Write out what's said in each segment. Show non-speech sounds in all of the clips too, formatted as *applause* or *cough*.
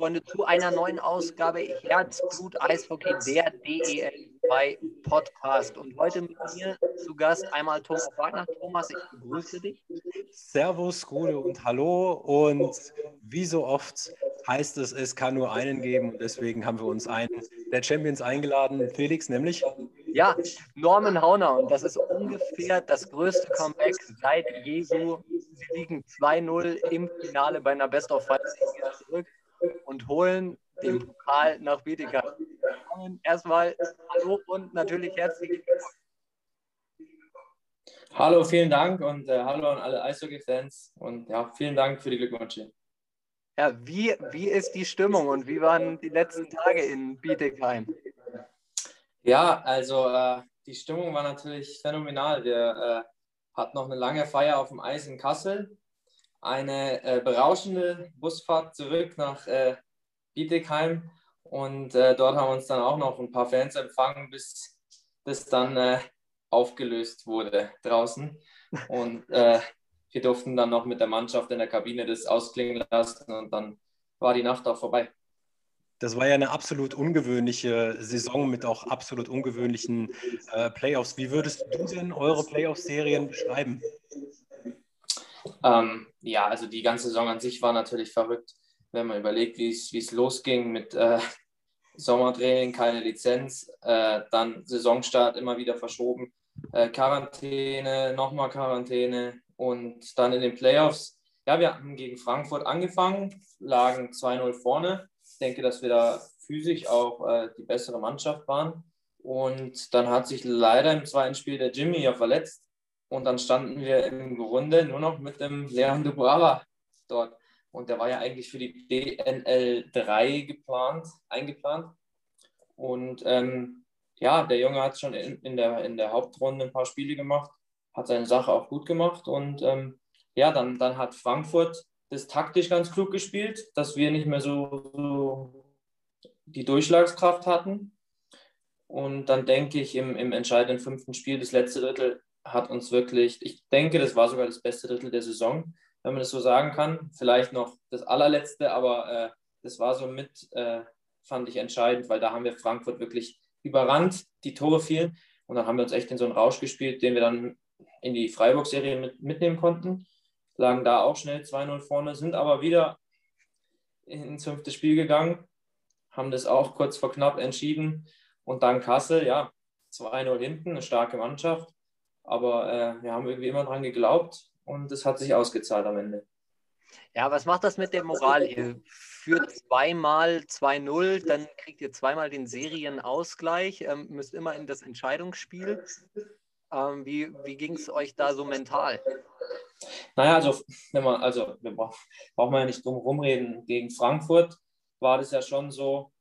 Freunde, zu einer neuen Ausgabe Herzblut Eishockey, der DEL2 Podcast. Und heute mit mir zu Gast einmal Thomas Wagner. Thomas, ich begrüße dich. Servus, Gute und Hallo. Und wie so oft heißt es, es kann nur einen geben. Und deswegen haben wir uns einen der Champions eingeladen, Felix, nämlich. Ja, Norman Hauner. Und das ist ungefähr das größte Comeback seit Jesu. Sie liegen 2-0 im Finale bei einer Best of Five zurück und holen den Pokal nach Bietigheim. Erstmal Hallo und natürlich herzlich. Hallo, vielen Dank und äh, hallo an alle Eishockey-Fans und ja, vielen Dank für die Glückwünsche. Ja, wie, wie ist die Stimmung und wie waren die letzten Tage in Bietigheim? Ja, also äh, die Stimmung war natürlich phänomenal. Wir äh, hatten noch eine lange Feier auf dem Eis in Kassel eine äh, berauschende Busfahrt zurück nach äh, Bietigheim und äh, dort haben uns dann auch noch ein paar Fans empfangen, bis das dann äh, aufgelöst wurde draußen. Und äh, wir durften dann noch mit der Mannschaft in der Kabine das ausklingen lassen und dann war die Nacht auch vorbei. Das war ja eine absolut ungewöhnliche Saison mit auch absolut ungewöhnlichen äh, Playoffs. Wie würdest du denn eure Playoff-Serien beschreiben? Ähm, ja, also die ganze Saison an sich war natürlich verrückt, wenn man überlegt, wie es losging mit äh, *laughs* Sommertraining, keine Lizenz, äh, dann Saisonstart immer wieder verschoben, äh, Quarantäne, nochmal Quarantäne und dann in den Playoffs. Ja, wir haben gegen Frankfurt angefangen, lagen 2-0 vorne. Ich denke, dass wir da physisch auch äh, die bessere Mannschaft waren. Und dann hat sich leider im zweiten Spiel der Jimmy ja verletzt. Und dann standen wir im Grunde nur noch mit dem Leon Dubrava dort. Und der war ja eigentlich für die DNL 3 geplant, eingeplant. Und ähm, ja, der Junge hat schon in, in, der, in der Hauptrunde ein paar Spiele gemacht, hat seine Sache auch gut gemacht. Und ähm, ja, dann, dann hat Frankfurt das taktisch ganz klug gespielt, dass wir nicht mehr so, so die Durchschlagskraft hatten. Und dann denke ich, im, im entscheidenden fünften Spiel, das letzte Drittel, hat uns wirklich, ich denke, das war sogar das beste Drittel der Saison, wenn man das so sagen kann. Vielleicht noch das allerletzte, aber äh, das war so mit, äh, fand ich entscheidend, weil da haben wir Frankfurt wirklich überrannt, die Tore fielen und dann haben wir uns echt in so einen Rausch gespielt, den wir dann in die Freiburg-Serie mit, mitnehmen konnten. Lagen da auch schnell 2-0 vorne, sind aber wieder ins fünfte Spiel gegangen, haben das auch kurz vor knapp entschieden und dann Kassel, ja, 2-0 hinten, eine starke Mannschaft aber äh, wir haben irgendwie immer dran geglaubt und es hat sich ausgezahlt am Ende. Ja, was macht das mit der Moral? Ihr führt zweimal 2-0, dann kriegt ihr zweimal den Serienausgleich, ähm, müsst immer in das Entscheidungsspiel. Ähm, wie wie ging es euch da so mental? Naja, also, wenn man, also wir brauchen wir ja nicht drum rumreden. Gegen Frankfurt war das ja schon so,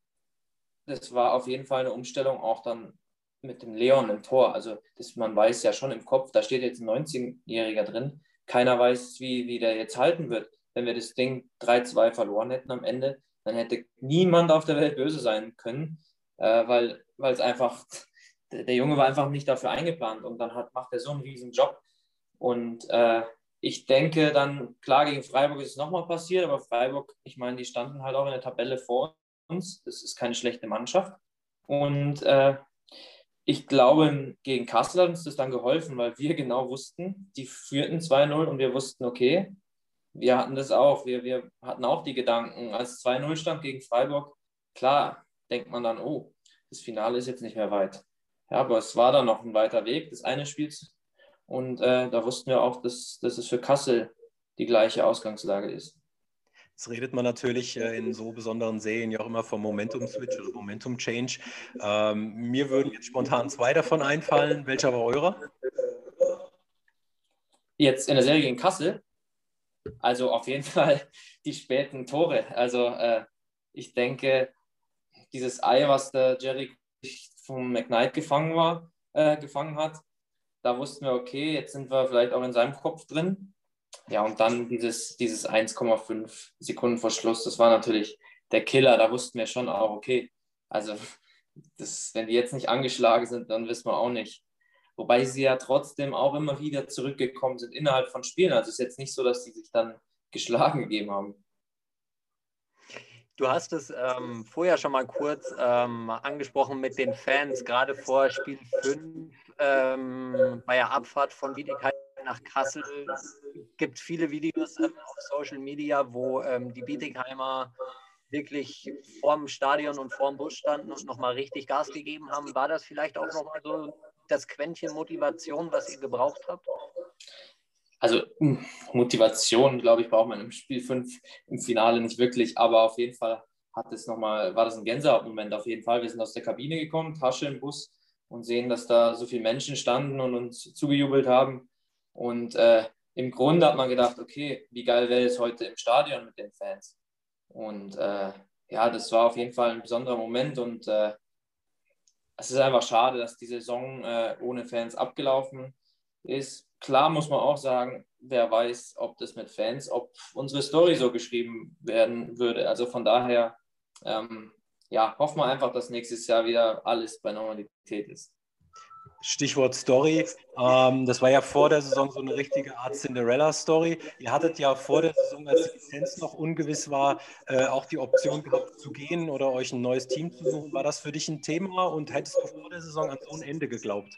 das war auf jeden Fall eine Umstellung auch dann mit dem Leon im Tor. Also das, man weiß ja schon im Kopf, da steht jetzt ein 19-Jähriger drin. Keiner weiß, wie, wie der jetzt halten wird. Wenn wir das Ding 3-2 verloren hätten am Ende, dann hätte niemand auf der Welt böse sein können, äh, weil es einfach, der Junge war einfach nicht dafür eingeplant und dann hat, macht er so einen riesen Job. Und äh, ich denke dann, klar, gegen Freiburg ist es nochmal passiert, aber Freiburg, ich meine, die standen halt auch in der Tabelle vor uns. Das ist keine schlechte Mannschaft. Und äh, ich glaube, gegen Kassel hat uns das dann geholfen, weil wir genau wussten, die führten 2-0 und wir wussten, okay, wir hatten das auch. Wir, wir hatten auch die Gedanken, als 2-0 stand gegen Freiburg, klar, denkt man dann, oh, das Finale ist jetzt nicht mehr weit. Ja, aber es war dann noch ein weiter Weg des eine Spiels. Und äh, da wussten wir auch, dass, dass es für Kassel die gleiche Ausgangslage ist. Jetzt redet man natürlich äh, in so besonderen Serien ja auch immer vom Momentum-Switch oder Momentum-Change. Ähm, mir würden jetzt spontan zwei davon einfallen. Welcher war eurer? Jetzt in der Serie gegen Kassel. Also auf jeden *laughs* Fall die späten Tore. Also äh, ich denke, dieses Ei, was der Jerry vom McKnight gefangen war, äh, gefangen hat, da wussten wir, okay, jetzt sind wir vielleicht auch in seinem Kopf drin. Ja, und dann dieses, dieses 1,5 Sekunden Verschluss, das war natürlich der Killer. Da wussten wir schon auch, okay, also das, wenn die jetzt nicht angeschlagen sind, dann wissen wir auch nicht. Wobei sie ja trotzdem auch immer wieder zurückgekommen sind innerhalb von Spielen. Also es ist jetzt nicht so, dass sie sich dann geschlagen gegeben haben. Du hast es ähm, vorher schon mal kurz ähm, angesprochen mit den Fans, gerade vor Spiel 5 ähm, bei der Abfahrt von Wiedekeit nach Kassel. Es gibt viele Videos ähm, auf Social Media, wo ähm, die Bietigheimer wirklich vorm Stadion und vorm Bus standen und nochmal richtig Gas gegeben haben. War das vielleicht auch nochmal so das Quäntchen Motivation, was ihr gebraucht habt? Also hm, Motivation, glaube ich, braucht man im Spiel 5 im Finale nicht wirklich, aber auf jeden Fall hat es noch mal, war das ein Gänsehautmoment auf jeden Fall. Wir sind aus der Kabine gekommen, Tasche im Bus und sehen, dass da so viele Menschen standen und uns zugejubelt haben. Und äh, im Grunde hat man gedacht, okay, wie geil wäre es heute im Stadion mit den Fans. Und äh, ja, das war auf jeden Fall ein besonderer Moment und äh, es ist einfach schade, dass die Saison äh, ohne Fans abgelaufen ist. Klar muss man auch sagen, wer weiß, ob das mit Fans, ob unsere Story so geschrieben werden würde. Also von daher, ähm, ja, hoffen wir einfach, dass nächstes Jahr wieder alles bei Normalität ist. Stichwort Story. Ähm, das war ja vor der Saison so eine richtige Art Cinderella-Story. Ihr hattet ja vor der Saison, als die Lizenz noch ungewiss war, äh, auch die Option gehabt zu gehen oder euch ein neues Team zu suchen. War das für dich ein Thema und hättest du vor der Saison an so ein Ende geglaubt?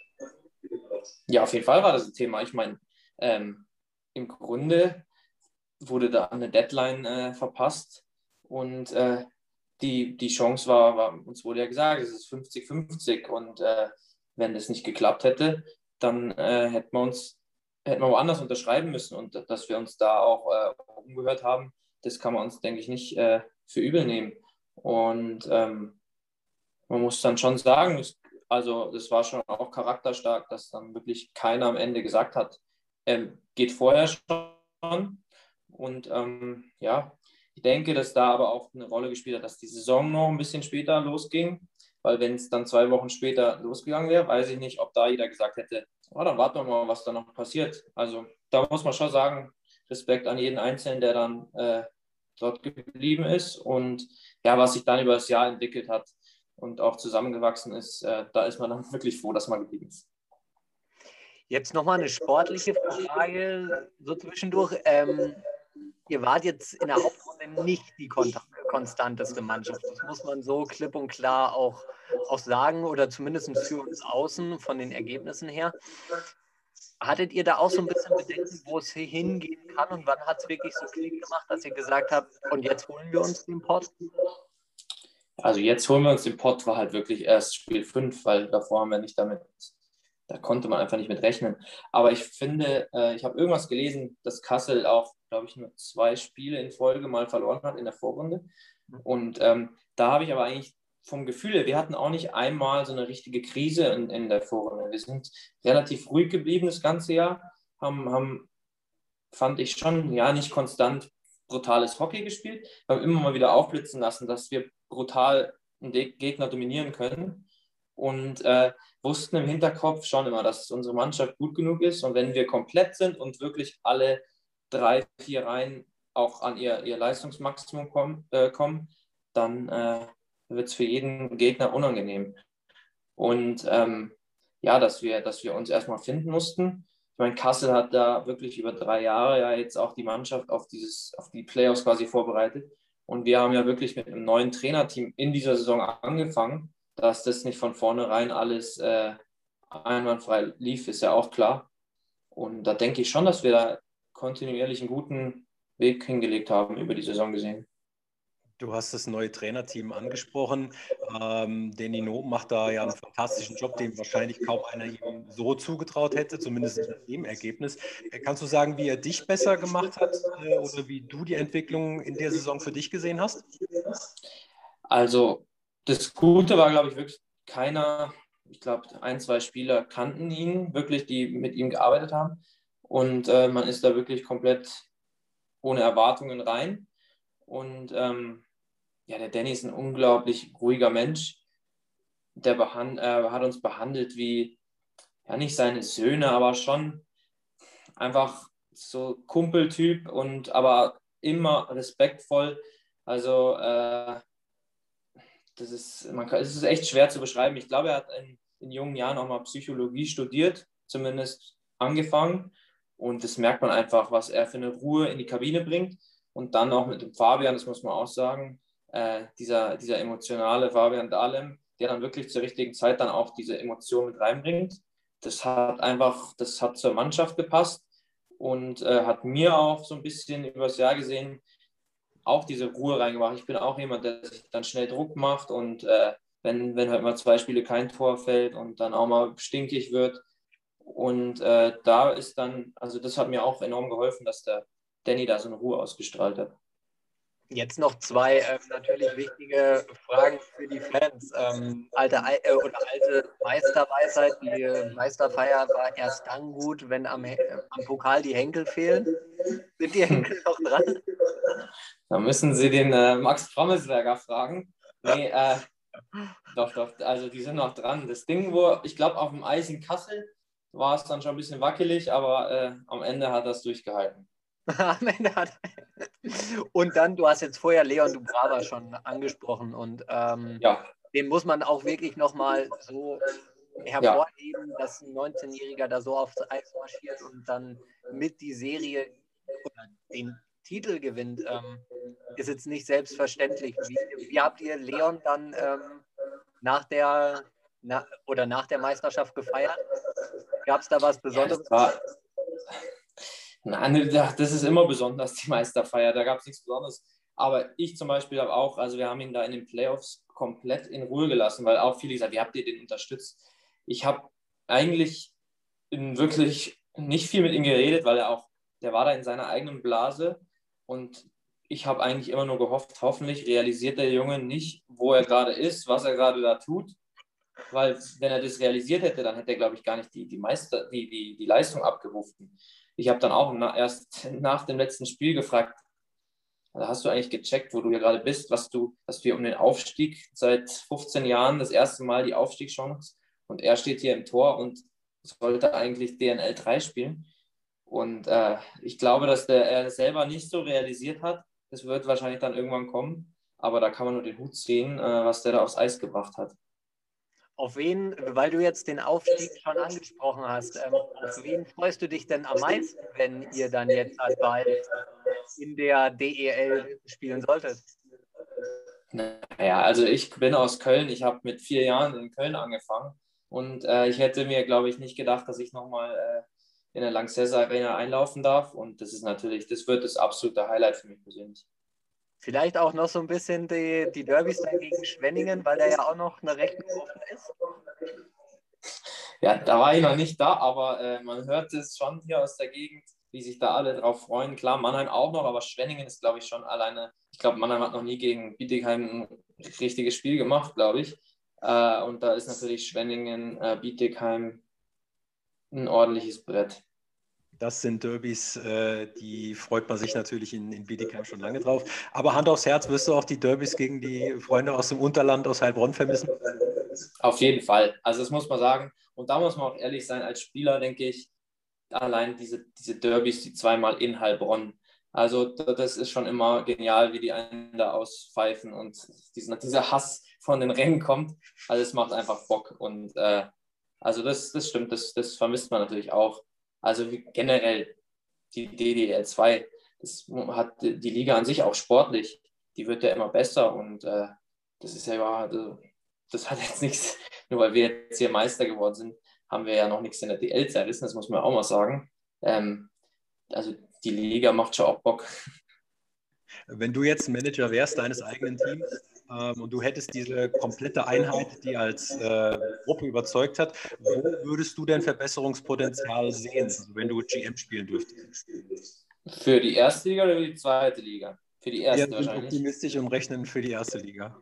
Ja, auf jeden Fall war das ein Thema. Ich meine, ähm, im Grunde wurde da eine Deadline äh, verpasst und äh, die, die Chance war, war, uns wurde ja gesagt, es ist 50-50 und äh, wenn das nicht geklappt hätte, dann äh, hätten wir uns hätten wir woanders unterschreiben müssen und dass wir uns da auch äh, umgehört haben, das kann man uns, denke ich, nicht äh, für übel nehmen. Und ähm, man muss dann schon sagen, es, also das war schon auch charakterstark, dass dann wirklich keiner am Ende gesagt hat, ähm, geht vorher schon. Und ähm, ja, ich denke, dass da aber auch eine Rolle gespielt hat, dass die Saison noch ein bisschen später losging weil wenn es dann zwei Wochen später losgegangen wäre, weiß ich nicht, ob da jeder gesagt hätte, oh, dann warten wir mal, was da noch passiert. Also da muss man schon sagen, Respekt an jeden Einzelnen, der dann äh, dort geblieben ist und ja, was sich dann über das Jahr entwickelt hat und auch zusammengewachsen ist, äh, da ist man dann *laughs* wirklich froh, dass man geblieben ist. Jetzt nochmal eine sportliche Frage so zwischendurch. Ähm, ihr wart jetzt in der Hauptrunde nicht die konstanteste Mannschaft. Das muss man so klipp und klar auch, auch sagen oder zumindest für uns außen von den Ergebnissen her. Hattet ihr da auch so ein bisschen Bedenken, wo es hingehen kann und wann hat es wirklich so Klick gemacht, dass ihr gesagt habt, und jetzt holen wir uns den Pott? Also jetzt holen wir uns den Pott, war halt wirklich erst Spiel 5, weil davor haben wir nicht damit da konnte man einfach nicht mit rechnen. Aber ich finde, äh, ich habe irgendwas gelesen, dass Kassel auch, glaube ich, nur zwei Spiele in Folge mal verloren hat in der Vorrunde. Und ähm, da habe ich aber eigentlich vom Gefühl, wir hatten auch nicht einmal so eine richtige Krise in, in der Vorrunde. Wir sind relativ ruhig geblieben das ganze Jahr, haben, haben fand ich schon, ja, nicht konstant brutales Hockey gespielt, haben immer mal wieder aufblitzen lassen, dass wir brutal einen Gegner dominieren können und äh, wussten im Hinterkopf schon immer, dass unsere Mannschaft gut genug ist und wenn wir komplett sind und wirklich alle drei, vier Reihen auch an ihr, ihr Leistungsmaximum kommen, äh, kommen dann äh, wird es für jeden Gegner unangenehm. Und ähm, ja, dass wir, dass wir uns erstmal finden mussten. Ich meine, Kassel hat da wirklich über drei Jahre ja jetzt auch die Mannschaft auf, dieses, auf die Playoffs quasi vorbereitet. Und wir haben ja wirklich mit einem neuen Trainerteam in dieser Saison angefangen dass das nicht von vornherein alles äh, einwandfrei lief, ist ja auch klar. Und da denke ich schon, dass wir da kontinuierlich einen guten Weg hingelegt haben, über die Saison gesehen. Du hast das neue Trainerteam angesprochen. Ähm, Danny No macht da ja einen fantastischen Job, den wahrscheinlich kaum einer ihm so zugetraut hätte, zumindest mit dem Ergebnis. Äh, kannst du sagen, wie er dich besser gemacht hat äh, oder wie du die Entwicklung in der Saison für dich gesehen hast? Also das Gute war, glaube ich, wirklich keiner, ich glaube, ein, zwei Spieler kannten ihn wirklich, die mit ihm gearbeitet haben. Und äh, man ist da wirklich komplett ohne Erwartungen rein. Und ähm, ja, der Danny ist ein unglaublich ruhiger Mensch. Der äh, hat uns behandelt wie, ja, nicht seine Söhne, aber schon einfach so Kumpeltyp und aber immer respektvoll. Also äh, das ist, man kann, es ist echt schwer zu beschreiben. Ich glaube, er hat in, in jungen Jahren auch mal Psychologie studiert, zumindest angefangen. Und das merkt man einfach, was er für eine Ruhe in die Kabine bringt. Und dann auch mit dem Fabian, das muss man auch sagen, äh, dieser, dieser emotionale Fabian Dahlem, der dann wirklich zur richtigen Zeit dann auch diese Emotion mit reinbringt. Das hat einfach, das hat zur Mannschaft gepasst und äh, hat mir auch so ein bisschen übers Jahr gesehen auch diese Ruhe reingebracht. Ich bin auch jemand, der sich dann schnell Druck macht und äh, wenn, wenn halt mal zwei Spiele kein Tor fällt und dann auch mal stinkig wird. Und äh, da ist dann, also das hat mir auch enorm geholfen, dass der Danny da so eine Ruhe ausgestrahlt hat. Jetzt noch zwei äh, natürlich wichtige Fragen für die Fans. Ähm, alte äh, oder alte Meisterweisheit, die Meisterfeier war erst dann gut, wenn am, äh, am Pokal die Henkel fehlen. Sind die Henkel noch dran? Da müssen Sie den äh, Max Frommelsberger fragen. Nee, äh, doch, doch, also die sind noch dran. Das Ding, wo ich glaube, auf dem Eis in Kassel war es dann schon ein bisschen wackelig, aber äh, am Ende hat das durchgehalten. *laughs* Am Ende hat *laughs* Und dann, du hast jetzt vorher Leon Dubrava schon angesprochen und ähm, ja. den muss man auch wirklich nochmal so hervorheben, ja. dass ein 19-Jähriger da so aufs Eis marschiert und dann mit die Serie oder den Titel gewinnt, ähm, ist jetzt nicht selbstverständlich. Wie, wie habt ihr Leon dann ähm, nach der na, oder nach der Meisterschaft gefeiert? Gab es da was Besonderes? Ja, Nein, das ist immer besonders, die Meisterfeier. Da gab es nichts Besonderes. Aber ich zum Beispiel habe auch, also wir haben ihn da in den Playoffs komplett in Ruhe gelassen, weil auch viele gesagt, wie habt ihr den unterstützt? Ich habe eigentlich wirklich nicht viel mit ihm geredet, weil er auch, der war da in seiner eigenen Blase und ich habe eigentlich immer nur gehofft, hoffentlich realisiert der Junge nicht, wo er gerade ist, was er gerade da tut. Weil wenn er das realisiert hätte, dann hätte er, glaube ich, gar nicht die, die, Meister, die, die, die Leistung abgerufen. Ich habe dann auch na, erst *laughs* nach dem letzten Spiel gefragt, also hast du eigentlich gecheckt, wo du hier gerade bist, was du, dass wir um den Aufstieg seit 15 Jahren das erste Mal die Aufstiegschance und er steht hier im Tor und sollte eigentlich DNL 3 spielen. Und äh, ich glaube, dass der, er selber nicht so realisiert hat. Das wird wahrscheinlich dann irgendwann kommen. Aber da kann man nur den Hut ziehen, äh, was der da aufs Eis gebracht hat. Auf wen, weil du jetzt den Aufstieg schon angesprochen hast, ähm, auf wen freust du dich denn am meisten, wenn ihr dann jetzt halt bald in der DEL spielen solltet? Naja, also ich bin aus Köln. Ich habe mit vier Jahren in Köln angefangen und äh, ich hätte mir, glaube ich, nicht gedacht, dass ich nochmal äh, in der Lanxess Arena einlaufen darf. Und das ist natürlich, das wird das absolute Highlight für mich persönlich. Vielleicht auch noch so ein bisschen die, die Derbys gegen Schwenningen, weil der ja auch noch eine Rechnung offen ist. Ja, da war ich noch nicht da, aber äh, man hört es schon hier aus der Gegend, wie sich da alle drauf freuen. Klar, Mannheim auch noch, aber Schwenningen ist, glaube ich, schon alleine. Ich glaube, Mannheim hat noch nie gegen Bietigheim ein richtiges Spiel gemacht, glaube ich. Äh, und da ist natürlich Schwenningen, äh, Bietigheim ein ordentliches Brett. Das sind Derbys, äh, die freut man sich natürlich in, in Bietigheim schon lange drauf. Aber Hand aufs Herz, wirst du auch die Derbys gegen die Freunde aus dem Unterland, aus Heilbronn vermissen? Auf jeden Fall. Also das muss man sagen. Und da muss man auch ehrlich sein, als Spieler denke ich, allein diese, diese Derbys, die zweimal in Heilbronn. Also das ist schon immer genial, wie die einen da auspfeifen und diesen, dieser Hass von den Rängen kommt. Also es macht einfach Bock. Und äh, also das, das stimmt, das, das vermisst man natürlich auch. Also generell die DDL 2, das hat die Liga an sich auch sportlich, die wird ja immer besser und äh, das ist ja, also, das hat jetzt nichts, nur weil wir jetzt hier Meister geworden sind, haben wir ja noch nichts in der DL zerrissen, das muss man auch mal sagen. Ähm, also die Liga macht schon auch Bock. Wenn du jetzt Manager wärst deines eigenen Teams, ähm, und du hättest diese komplette Einheit, die als äh, Gruppe überzeugt hat, wo würdest du denn Verbesserungspotenzial sehen, also wenn du GM spielen dürftest? Für die erste Liga oder für die zweite Liga? Für die erste Wir wahrscheinlich. optimistisch umrechnen für die erste Liga.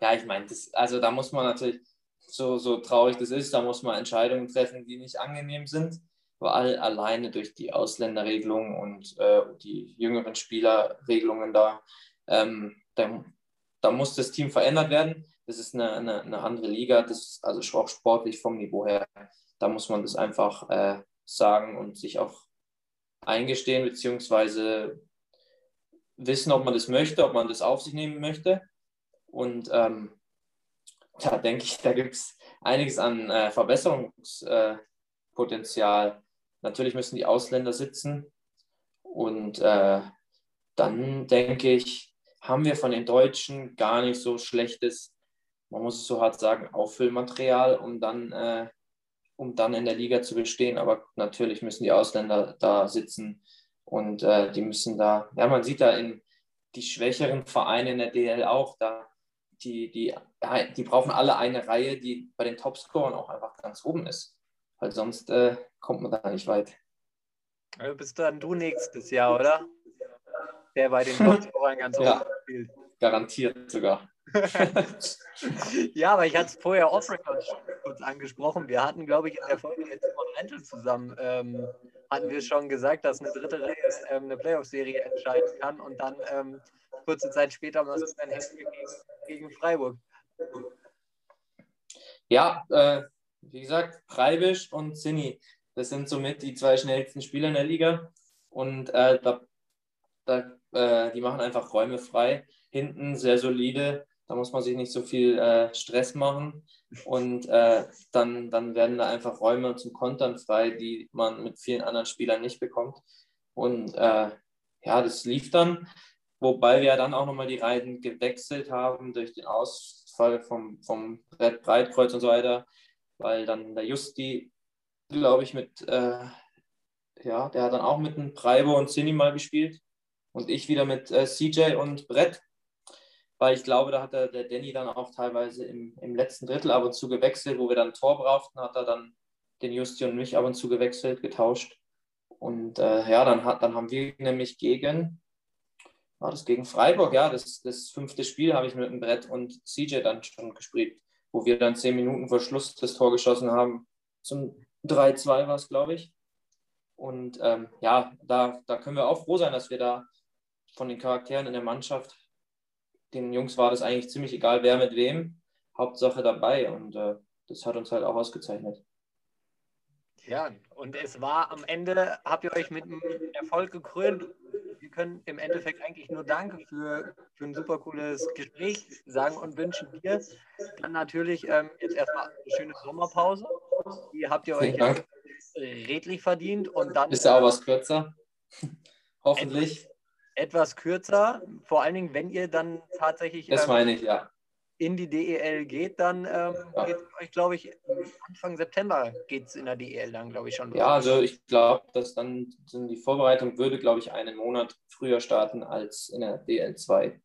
Ja, ich meine, also da muss man natürlich, so, so traurig das ist, da muss man Entscheidungen treffen, die nicht angenehm sind, weil alleine durch die Ausländerregelung und äh, die jüngeren Spielerregelungen da, ähm, da da muss das Team verändert werden. Das ist eine, eine, eine andere Liga, das ist also auch sportlich vom Niveau her. Da muss man das einfach äh, sagen und sich auch eingestehen, beziehungsweise wissen, ob man das möchte, ob man das auf sich nehmen möchte. Und ähm, da denke ich, da gibt es einiges an äh, Verbesserungspotenzial. Äh, Natürlich müssen die Ausländer sitzen. Und äh, dann denke ich, haben wir von den Deutschen gar nicht so schlechtes, man muss es so hart sagen, Auffüllmaterial, um dann, äh, um dann in der Liga zu bestehen. Aber natürlich müssen die Ausländer da sitzen und äh, die müssen da, ja, man sieht da in die schwächeren Vereine in der DL auch, da die, die, die brauchen alle eine Reihe, die bei den Topscorern auch einfach ganz oben ist. Weil sonst äh, kommt man da nicht weit. Also bist dann du nächstes Jahr, oder? Der bei den Topscorern ganz *laughs* ja, oben spielt. Garantiert sogar. *laughs* ja, aber ich hatte es vorher off-record kurz angesprochen. Wir hatten, glaube ich, in der Folge mit Simon Rentel zusammen, ähm, hatten wir schon gesagt, dass eine dritte Reihe ähm, eine Playoff-Serie entscheiden kann und dann ähm, kurze Zeit später mal so ein Hessen gegen, gegen Freiburg. Ja, äh, wie gesagt, Freibisch und Zinni, das sind somit die zwei schnellsten Spieler in der Liga und äh, da, da, äh, die machen einfach Räume frei. Hinten sehr solide, da muss man sich nicht so viel äh, Stress machen und äh, dann, dann werden da einfach Räume zum Kontern frei, die man mit vielen anderen Spielern nicht bekommt. Und äh, ja, das lief dann, wobei wir dann auch nochmal die Reihen gewechselt haben durch den Ausfall vom, vom Brett Breitkreuz und so weiter, weil dann der Justi, glaube ich, mit, äh, ja, der hat dann auch mit einem Preibo und Cini mal gespielt und ich wieder mit äh, CJ und Brett weil ich glaube, da hat der, der Danny dann auch teilweise im, im letzten Drittel ab und zu gewechselt, wo wir dann ein Tor brauchten, hat er dann den Justi und mich ab und zu gewechselt, getauscht. Und äh, ja, dann, hat, dann haben wir nämlich gegen, war das gegen Freiburg, ja, das, das fünfte Spiel habe ich mit dem Brett und CJ dann schon gespielt, wo wir dann zehn Minuten vor Schluss das Tor geschossen haben. Zum 3-2 war es, glaube ich. Und ähm, ja, da, da können wir auch froh sein, dass wir da von den Charakteren in der Mannschaft den Jungs war das eigentlich ziemlich egal, wer mit wem. Hauptsache dabei und äh, das hat uns halt auch ausgezeichnet. Ja, und es war am Ende, habt ihr euch mit einem Erfolg gekrönt. Wir können im Endeffekt eigentlich nur Danke für, für ein super cooles Gespräch sagen und wünschen dir dann natürlich ähm, jetzt erstmal eine schöne Sommerpause. Die habt ihr euch redlich verdient und dann. Ist ja auch was kürzer. *laughs* Hoffentlich etwas kürzer. Vor allen Dingen, wenn ihr dann tatsächlich ähm, ich, ja. in die DEL geht, dann ähm, ja. geht euch, glaube ich, Anfang September geht es in der DEL dann, glaube ich, schon. Ja, also ich glaube, dass dann die Vorbereitung würde, glaube ich, einen Monat früher starten als in der DL 2.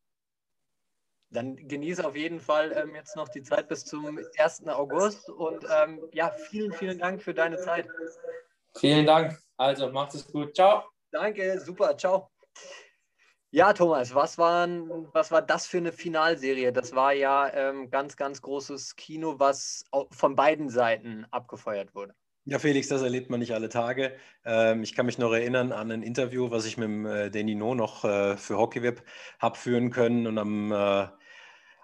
Dann genieße auf jeden Fall ähm, jetzt noch die Zeit bis zum 1. August und ähm, ja, vielen, vielen Dank für deine Zeit. Vielen Dank. Also macht es gut. Ciao. Danke, super. Ciao. Ja, Thomas, was, waren, was war das für eine Finalserie? Das war ja ähm, ganz, ganz großes Kino, was von beiden Seiten abgefeuert wurde. Ja, Felix, das erlebt man nicht alle Tage. Ähm, ich kann mich noch erinnern an ein Interview, was ich mit dem äh, Denino noch äh, für HockeyWeb habe führen können. Und am äh,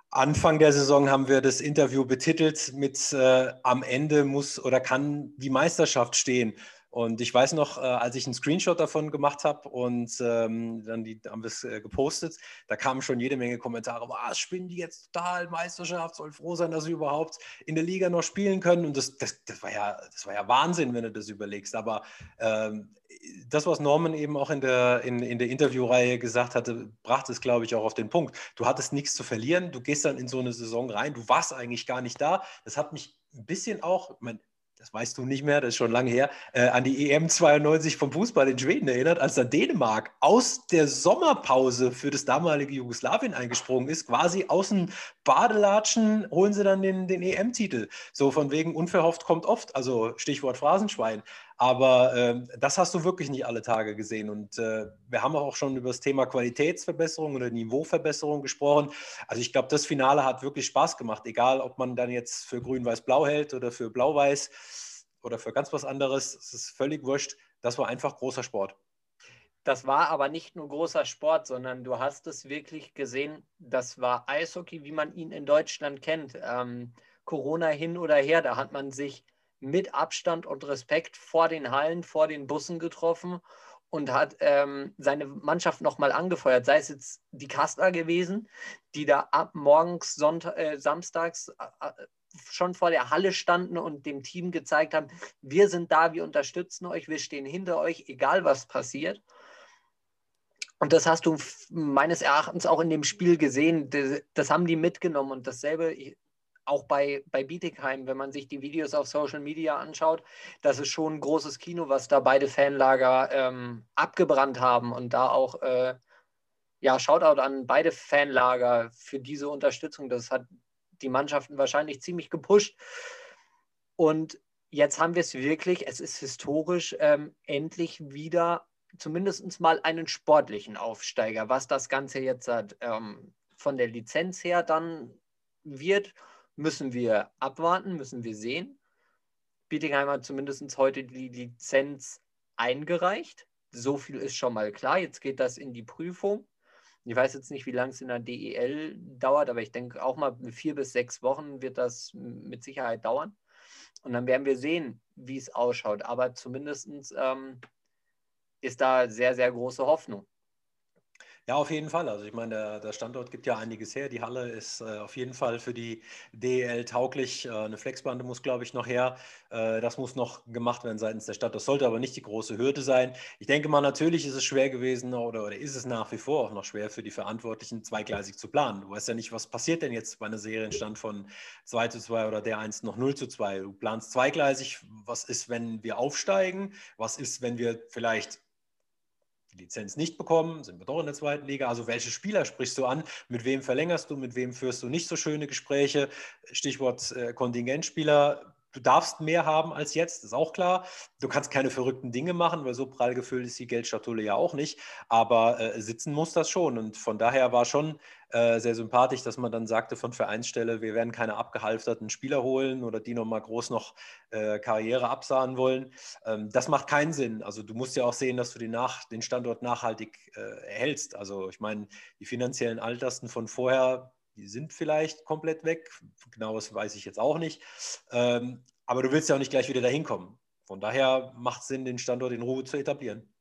Anfang der Saison haben wir das Interview betitelt mit äh, Am Ende muss oder kann die Meisterschaft stehen. Und ich weiß noch, äh, als ich einen Screenshot davon gemacht habe und ähm, dann die, haben wir es äh, gepostet, da kamen schon jede Menge Kommentare, was spinnen die jetzt total, Meisterschaft, soll froh sein, dass sie überhaupt in der Liga noch spielen können. Und das, das, das, war, ja, das war ja Wahnsinn, wenn du das überlegst. Aber ähm, das, was Norman eben auch in der, in, in der Interviewreihe gesagt hatte, brachte es, glaube ich, auch auf den Punkt. Du hattest nichts zu verlieren, du gehst dann in so eine Saison rein, du warst eigentlich gar nicht da. Das hat mich ein bisschen auch, ich das weißt du nicht mehr, das ist schon lange her, äh, an die EM 92 vom Fußball in Schweden erinnert, als dann Dänemark aus der Sommerpause für das damalige Jugoslawien eingesprungen ist, quasi aus dem Badelatschen holen sie dann den, den EM-Titel. So von wegen unverhofft kommt oft, also Stichwort Phrasenschwein. Aber äh, das hast du wirklich nicht alle Tage gesehen. Und äh, wir haben auch schon über das Thema Qualitätsverbesserung oder Niveauverbesserung gesprochen. Also ich glaube, das Finale hat wirklich Spaß gemacht, egal ob man dann jetzt für Grün-Weiß-Blau hält oder für Blau-Weiß oder für ganz was anderes. Es ist völlig wurscht. Das war einfach großer Sport. Das war aber nicht nur großer Sport, sondern du hast es wirklich gesehen, das war Eishockey, wie man ihn in Deutschland kennt. Ähm, Corona hin oder her, da hat man sich mit Abstand und Respekt vor den Hallen, vor den Bussen getroffen und hat ähm, seine Mannschaft nochmal angefeuert, sei es jetzt die Kastler gewesen, die da ab morgens, Sonntag, äh, samstags äh, äh, schon vor der Halle standen und dem Team gezeigt haben, wir sind da, wir unterstützen euch, wir stehen hinter euch, egal was passiert. Und das hast du meines Erachtens auch in dem Spiel gesehen. Das haben die mitgenommen. Und dasselbe auch bei, bei Bietigheim, wenn man sich die Videos auf Social Media anschaut, das ist schon ein großes Kino, was da beide Fanlager ähm, abgebrannt haben. Und da auch, äh, ja, Shoutout an beide Fanlager für diese Unterstützung. Das hat die Mannschaften wahrscheinlich ziemlich gepusht. Und jetzt haben wir es wirklich, es ist historisch, ähm, endlich wieder zumindest mal einen sportlichen Aufsteiger, was das Ganze jetzt hat, ähm, von der Lizenz her dann wird, müssen wir abwarten, müssen wir sehen. Bietigheim hat zumindest heute die Lizenz eingereicht. So viel ist schon mal klar. Jetzt geht das in die Prüfung. Ich weiß jetzt nicht, wie lange es in der DEL dauert, aber ich denke auch mal vier bis sechs Wochen wird das mit Sicherheit dauern. Und dann werden wir sehen, wie es ausschaut. Aber zumindest ähm, ist da sehr, sehr große Hoffnung. Ja, auf jeden Fall. Also ich meine, der, der Standort gibt ja einiges her. Die Halle ist äh, auf jeden Fall für die DEL tauglich. Äh, eine Flexbande muss, glaube ich, noch her. Äh, das muss noch gemacht werden seitens der Stadt. Das sollte aber nicht die große Hürde sein. Ich denke mal, natürlich ist es schwer gewesen oder, oder ist es nach wie vor auch noch schwer für die Verantwortlichen, zweigleisig zu planen. Du weißt ja nicht, was passiert denn jetzt bei einer Serienstand von 2 zu 2 oder der 1 noch 0 zu 2. Du planst zweigleisig. Was ist, wenn wir aufsteigen? Was ist, wenn wir vielleicht die Lizenz nicht bekommen, sind wir doch in der zweiten Liga. Also welche Spieler sprichst du an? Mit wem verlängerst du? Mit wem führst du nicht so schöne Gespräche? Stichwort äh, Kontingentspieler Du darfst mehr haben als jetzt, ist auch klar. Du kannst keine verrückten Dinge machen, weil so prall gefüllt ist die Geldschatulle ja auch nicht. Aber äh, sitzen muss das schon. Und von daher war schon äh, sehr sympathisch, dass man dann sagte von Vereinsstelle, wir werden keine abgehalfterten Spieler holen oder die nochmal groß noch äh, Karriere absahen wollen. Ähm, das macht keinen Sinn. Also du musst ja auch sehen, dass du den, nach, den Standort nachhaltig äh, erhältst. Also ich meine, die finanziellen Altersten von vorher die sind vielleicht komplett weg. Genaues weiß ich jetzt auch nicht. Ähm, aber du willst ja auch nicht gleich wieder dahin kommen. Von daher macht es Sinn, den Standort in Ruhe zu etablieren.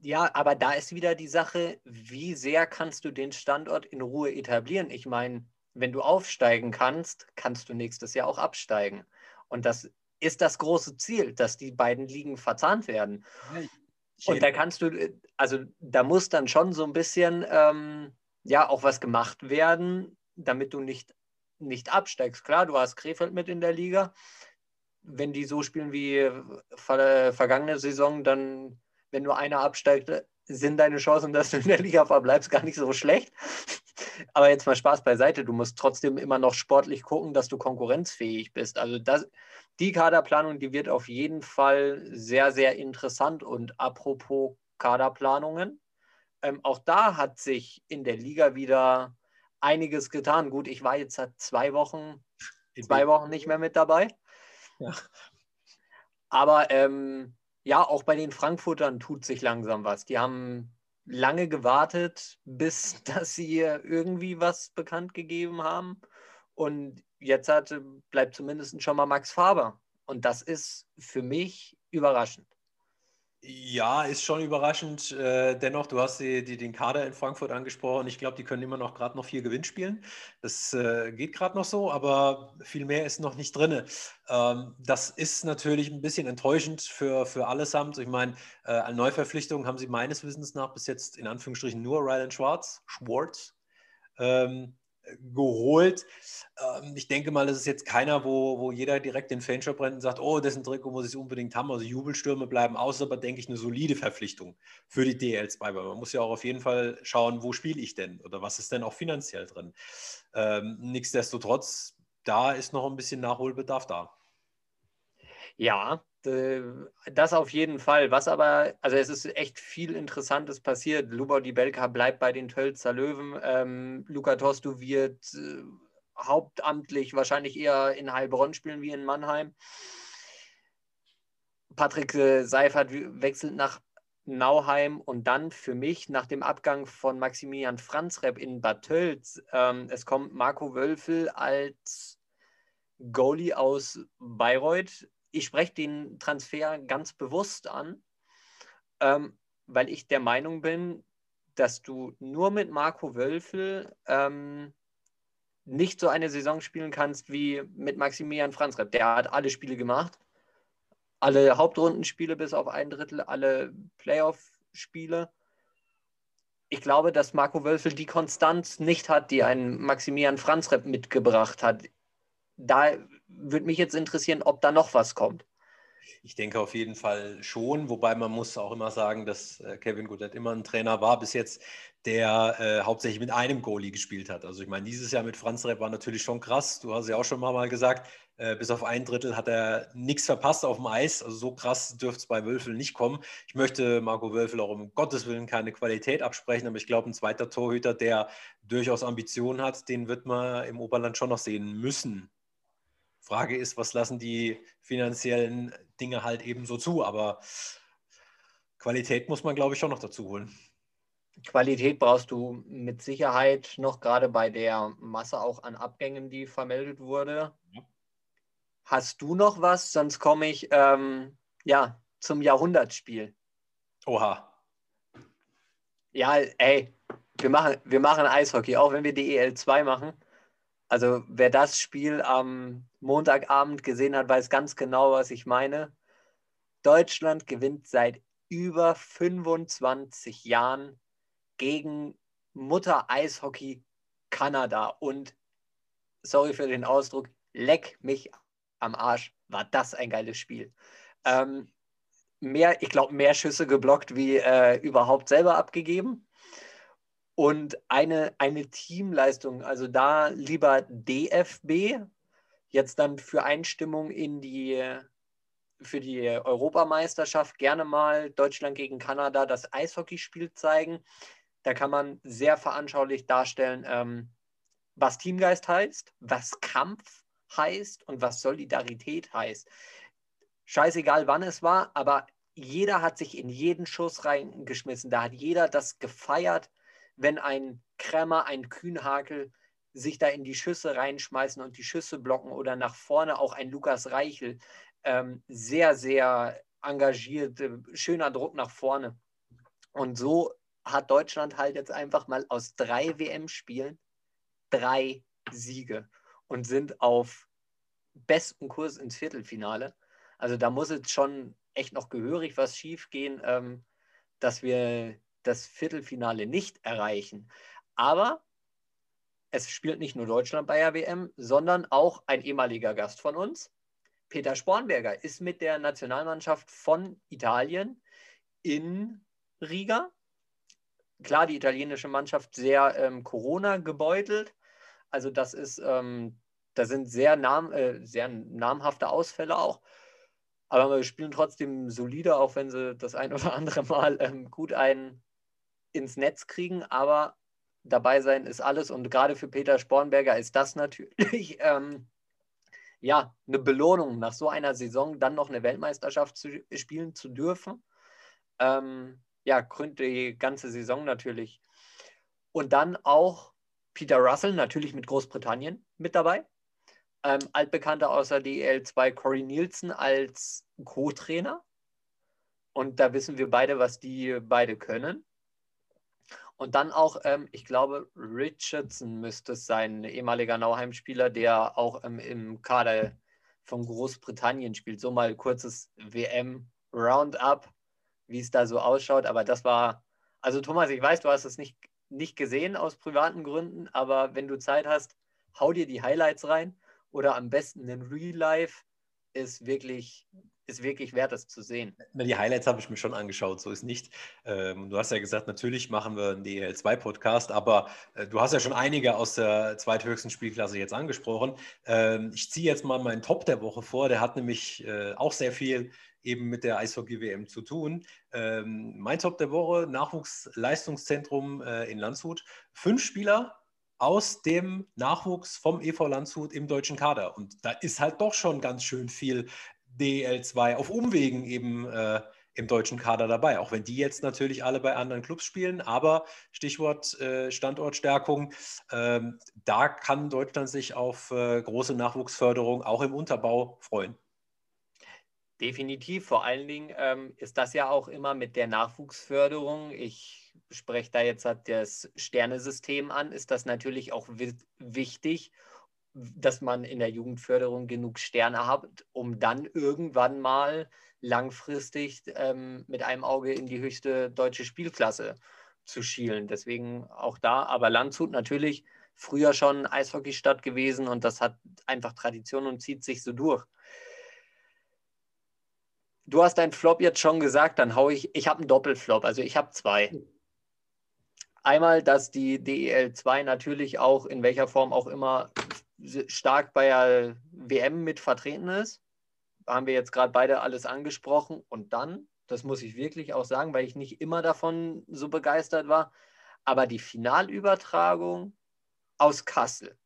Ja, aber da ist wieder die Sache, wie sehr kannst du den Standort in Ruhe etablieren? Ich meine, wenn du aufsteigen kannst, kannst du nächstes Jahr auch absteigen. Und das ist das große Ziel, dass die beiden Ligen verzahnt werden. Und da kannst du, also da muss dann schon so ein bisschen ähm, ja auch was gemacht werden, damit du nicht, nicht absteigst. Klar, du hast Krefeld mit in der Liga. Wenn die so spielen wie ver vergangene Saison, dann, wenn nur einer absteigt, sind deine Chancen, dass du in der Liga verbleibst, gar nicht so schlecht. *laughs* Aber jetzt mal Spaß beiseite. Du musst trotzdem immer noch sportlich gucken, dass du konkurrenzfähig bist. Also das, die Kaderplanung, die wird auf jeden Fall sehr, sehr interessant. Und apropos Kaderplanungen, ähm, auch da hat sich in der Liga wieder einiges getan. Gut, ich war jetzt seit zwei Wochen, *laughs* zwei Wochen nicht mehr mit dabei. Ja. Aber ähm, ja, auch bei den Frankfurtern tut sich langsam was. Die haben lange gewartet, bis *laughs* dass sie irgendwie was bekannt gegeben haben. Und jetzt hat, bleibt zumindest schon mal Max Faber. Und das ist für mich überraschend. Ja, ist schon überraschend. Äh, dennoch, du hast die, die, den Kader in Frankfurt angesprochen. Ich glaube, die können immer noch gerade noch vier Gewinn spielen. Das äh, geht gerade noch so, aber viel mehr ist noch nicht drin. Ähm, das ist natürlich ein bisschen enttäuschend für, für allesamt. Ich meine, äh, an Neuverpflichtungen haben sie meines Wissens nach bis jetzt in Anführungsstrichen nur Ryland Schwarz, Schwartz. Ähm, geholt. Ähm, ich denke mal, das ist jetzt keiner, wo, wo jeder direkt den Fanshop rennt und sagt, oh, ein Trikot, muss ich unbedingt haben. Also Jubelstürme bleiben aus, aber denke ich eine solide Verpflichtung für die DLs bei. Man muss ja auch auf jeden Fall schauen, wo spiele ich denn oder was ist denn auch finanziell drin. Ähm, nichtsdestotrotz, da ist noch ein bisschen Nachholbedarf da. Ja, das auf jeden Fall. Was aber, also es ist echt viel Interessantes passiert. Lubau Di Belka bleibt bei den Tölzer Löwen. Ähm, Luca Tostu wird äh, hauptamtlich wahrscheinlich eher in Heilbronn spielen wie in Mannheim. Patrick äh, Seifert wechselt nach Nauheim und dann für mich nach dem Abgang von Maximilian Franzrepp in Bad Tölz. Ähm, es kommt Marco Wölfel als Goalie aus Bayreuth ich spreche den Transfer ganz bewusst an, ähm, weil ich der Meinung bin, dass du nur mit Marco Wölfel ähm, nicht so eine Saison spielen kannst wie mit Maximilian Franzrepp. Der hat alle Spiele gemacht. Alle Hauptrundenspiele bis auf ein Drittel, alle Playoff-Spiele. ich glaube, dass Marco Wölfel die Konstanz nicht hat, die ein Maximilian Franzrepp mitgebracht hat. Da würde mich jetzt interessieren, ob da noch was kommt. Ich denke auf jeden Fall schon, wobei man muss auch immer sagen, dass äh, Kevin Goodett immer ein Trainer war bis jetzt, der äh, hauptsächlich mit einem Goalie gespielt hat. Also ich meine, dieses Jahr mit Franz Repp war natürlich schon krass. Du hast ja auch schon mal gesagt, äh, bis auf ein Drittel hat er nichts verpasst auf dem Eis. Also so krass dürfte es bei Wölfel nicht kommen. Ich möchte Marco Wölfel auch um Gottes Willen keine Qualität absprechen, aber ich glaube, ein zweiter Torhüter, der durchaus Ambitionen hat, den wird man im Oberland schon noch sehen müssen. Frage ist, was lassen die finanziellen Dinge halt eben so zu? Aber Qualität muss man, glaube ich, schon noch dazu holen. Qualität brauchst du mit Sicherheit noch, gerade bei der Masse auch an Abgängen, die vermeldet wurde. Ja. Hast du noch was? Sonst komme ich ähm, ja, zum Jahrhundertspiel. Oha. Ja, ey, wir machen, wir machen Eishockey, auch wenn wir die EL2 machen. Also wer das Spiel am Montagabend gesehen hat, weiß ganz genau, was ich meine. Deutschland gewinnt seit über 25 Jahren gegen Mutter Eishockey Kanada. Und sorry für den Ausdruck, leck mich am Arsch, war das ein geiles Spiel. Ähm, mehr, ich glaube, mehr Schüsse geblockt wie äh, überhaupt selber abgegeben. Und eine, eine Teamleistung, also da lieber DFB, jetzt dann für Einstimmung in die, für die Europameisterschaft gerne mal Deutschland gegen Kanada das Eishockeyspiel zeigen. Da kann man sehr veranschaulich darstellen, ähm, was Teamgeist heißt, was Kampf heißt und was Solidarität heißt. Scheißegal, wann es war, aber jeder hat sich in jeden Schuss reingeschmissen. Da hat jeder das gefeiert, wenn ein Krämer, ein Kühnhakel sich da in die Schüsse reinschmeißen und die Schüsse blocken oder nach vorne auch ein Lukas Reichel. Ähm, sehr, sehr engagiert, äh, schöner Druck nach vorne. Und so hat Deutschland halt jetzt einfach mal aus drei WM-Spielen drei Siege und sind auf besten Kurs ins Viertelfinale. Also da muss jetzt schon echt noch gehörig was schiefgehen, ähm, dass wir das Viertelfinale nicht erreichen. Aber es spielt nicht nur Deutschland bei der WM, sondern auch ein ehemaliger Gast von uns. Peter Spornberger ist mit der Nationalmannschaft von Italien in Riga. Klar, die italienische Mannschaft sehr ähm, Corona gebeutelt. Also das ist, ähm, da sind sehr, nam äh, sehr namhafte Ausfälle auch. Aber wir spielen trotzdem solide, auch wenn sie das ein oder andere Mal ähm, gut ein, ins Netz kriegen, aber dabei sein ist alles. Und gerade für Peter Spornberger ist das natürlich *laughs* ähm, ja, eine Belohnung, nach so einer Saison dann noch eine Weltmeisterschaft zu spielen zu dürfen. Ähm, ja, krönt die ganze Saison natürlich. Und dann auch Peter Russell, natürlich mit Großbritannien mit dabei. Ähm, Altbekannter außer DL2 Corey Nielsen als Co-Trainer. Und da wissen wir beide, was die beide können. Und dann auch, ähm, ich glaube, Richardson müsste es sein, ein ehemaliger Nauheim-Spieler, der auch ähm, im Kader von Großbritannien spielt. So mal kurzes WM-Roundup, wie es da so ausschaut. Aber das war, also Thomas, ich weiß, du hast es nicht, nicht gesehen aus privaten Gründen, aber wenn du Zeit hast, hau dir die Highlights rein oder am besten in Real Life ist wirklich ist wirklich wert, das zu sehen. Die Highlights habe ich mir schon angeschaut, so ist nicht. Ähm, du hast ja gesagt, natürlich machen wir einen DL2-Podcast, aber äh, du hast ja schon einige aus der zweithöchsten Spielklasse jetzt angesprochen. Ähm, ich ziehe jetzt mal meinen Top der Woche vor, der hat nämlich äh, auch sehr viel eben mit der Eishockey-WM zu tun. Ähm, mein Top der Woche, Nachwuchsleistungszentrum äh, in Landshut. Fünf Spieler aus dem Nachwuchs vom EV Landshut im deutschen Kader. Und da ist halt doch schon ganz schön viel DL2 auf Umwegen eben äh, im deutschen Kader dabei, auch wenn die jetzt natürlich alle bei anderen Clubs spielen. Aber Stichwort äh, Standortstärkung, ähm, da kann Deutschland sich auf äh, große Nachwuchsförderung auch im Unterbau freuen. Definitiv. Vor allen Dingen ähm, ist das ja auch immer mit der Nachwuchsförderung. Ich spreche da jetzt das Sternesystem an, ist das natürlich auch wichtig, dass man in der Jugendförderung genug Sterne hat, um dann irgendwann mal langfristig ähm, mit einem Auge in die höchste deutsche Spielklasse zu schielen. Deswegen auch da. Aber Landshut natürlich früher schon Eishockeystadt gewesen und das hat einfach Tradition und zieht sich so durch. Du hast deinen Flop jetzt schon gesagt, dann haue ich, ich habe einen Doppelflop, also ich habe zwei. Einmal, dass die DEL 2 natürlich auch in welcher Form auch immer stark bei der WM mit vertreten ist. Haben wir jetzt gerade beide alles angesprochen. Und dann, das muss ich wirklich auch sagen, weil ich nicht immer davon so begeistert war, aber die Finalübertragung aus Kassel,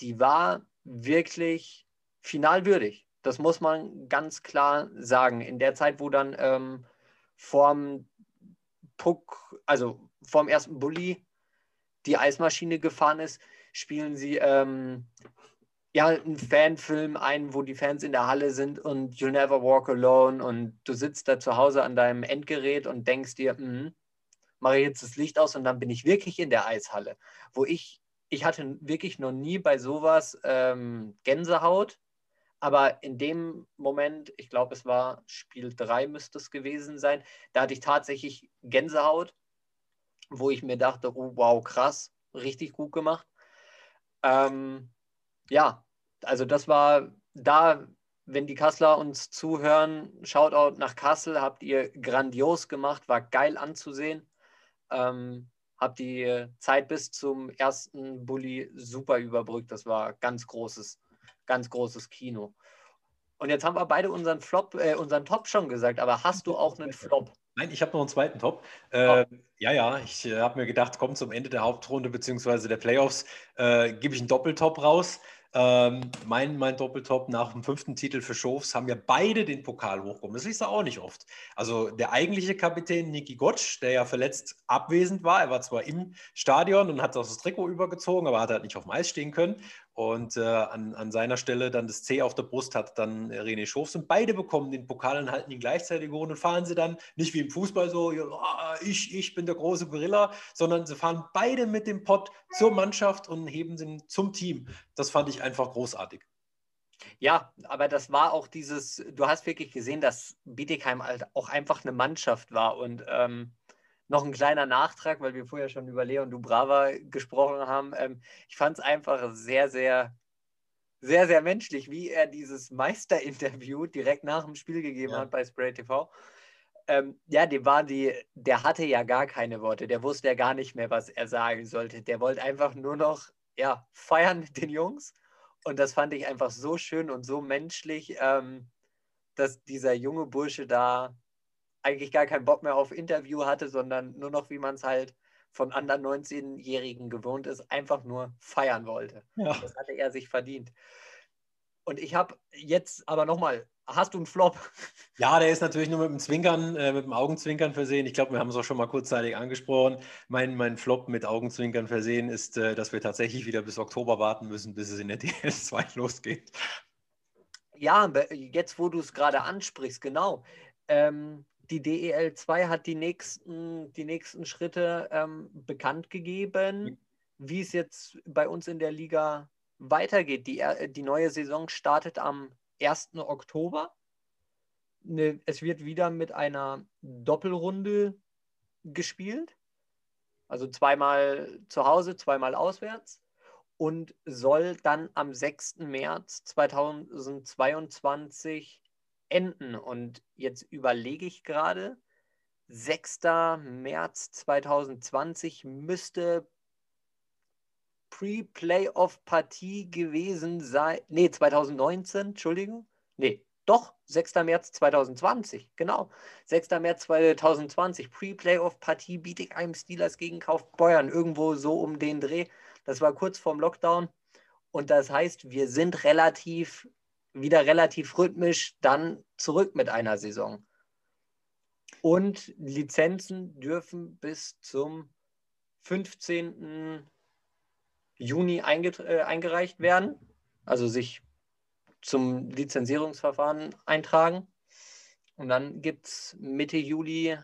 die war wirklich finalwürdig. Das muss man ganz klar sagen. In der Zeit, wo dann ähm, vorm Puck, also vorm ersten Bulli die Eismaschine gefahren ist, spielen sie ähm, ja einen Fanfilm ein, wo die Fans in der Halle sind und You'll Never Walk Alone und du sitzt da zu Hause an deinem Endgerät und denkst dir, mh, mache jetzt das Licht aus und dann bin ich wirklich in der Eishalle, wo ich ich hatte wirklich noch nie bei sowas ähm, Gänsehaut, aber in dem Moment, ich glaube, es war Spiel 3 müsste es gewesen sein, da hatte ich tatsächlich Gänsehaut, wo ich mir dachte, oh wow, krass, richtig gut gemacht. Ähm, ja, also das war da, wenn die Kassler uns zuhören, Shoutout nach Kassel, habt ihr grandios gemacht, war geil anzusehen. Ähm, habe die Zeit bis zum ersten Bulli super überbrückt. Das war ganz großes, ganz großes Kino. Und jetzt haben wir beide unseren Flop, äh, unseren Top schon gesagt, aber hast du auch einen Flop? Nein, ich habe noch einen zweiten Top. Äh, oh. Ja, ja, ich äh, habe mir gedacht, komm zum Ende der Hauptrunde bzw. der Playoffs, äh, gebe ich einen Doppeltop raus. Ähm, mein, mein Doppeltop nach dem fünften Titel für Schofs haben ja beide den Pokal hochgekommen. Das siehst du auch nicht oft. Also der eigentliche Kapitän Niki Gottsch, der ja verletzt abwesend war, er war zwar im Stadion und hat das Trikot übergezogen, aber hat halt nicht auf dem Eis stehen können. Und äh, an, an seiner Stelle dann das C auf der Brust hat dann René Schofs. Und beide bekommen den Pokal und halten ihn gleichzeitig hoch und fahren sie dann nicht wie im Fußball so, ja, ich, ich bin der große Gorilla, sondern sie fahren beide mit dem Pott zur Mannschaft und heben sie zum Team. Das fand ich einfach großartig. Ja, aber das war auch dieses, du hast wirklich gesehen, dass Bietigheim halt auch einfach eine Mannschaft war und ähm, noch ein kleiner Nachtrag, weil wir vorher schon über Leon Dubrava gesprochen haben. Ähm, ich fand es einfach sehr, sehr, sehr, sehr menschlich, wie er dieses Meisterinterview direkt nach dem Spiel gegeben ja. hat bei Spray TV. Ähm, ja, die war die, der hatte ja gar keine Worte, der wusste ja gar nicht mehr, was er sagen sollte. Der wollte einfach nur noch ja, feiern mit den Jungs. Und das fand ich einfach so schön und so menschlich, ähm, dass dieser junge Bursche da eigentlich gar keinen Bock mehr auf Interview hatte, sondern nur noch, wie man es halt von anderen 19-Jährigen gewohnt ist, einfach nur feiern wollte. Ja. Das hatte er sich verdient. Und ich habe jetzt aber nochmal, hast du einen Flop? *laughs* Ja, der ist natürlich nur mit dem Zwinkern, äh, mit dem Augenzwinkern versehen. Ich glaube, wir haben es auch schon mal kurzzeitig angesprochen. Mein, mein Flop mit Augenzwinkern versehen ist, äh, dass wir tatsächlich wieder bis Oktober warten müssen, bis es in der *laughs* DS2 losgeht. Ja, jetzt wo du es gerade ansprichst, genau. Ähm, die DEL 2 hat die nächsten, die nächsten Schritte ähm, bekannt gegeben, wie es jetzt bei uns in der Liga weitergeht. Die, äh, die neue Saison startet am 1. Oktober. Ne, es wird wieder mit einer Doppelrunde gespielt. Also zweimal zu Hause, zweimal auswärts. Und soll dann am 6. März 2022 enden. Und jetzt überlege ich gerade, 6. März 2020 müsste Pre-Playoff-Partie gewesen sein. Nee, 2019, Entschuldigung. Nee, doch, 6. März 2020, genau. 6. März 2020, Pre-Playoff-Partie Bietigheim Steelers gegen Kaufbeuern, irgendwo so um den Dreh. Das war kurz vorm Lockdown. Und das heißt, wir sind relativ wieder relativ rhythmisch dann zurück mit einer Saison. Und Lizenzen dürfen bis zum 15. Juni äh, eingereicht werden, also sich zum Lizenzierungsverfahren eintragen. Und dann gibt es Mitte Juli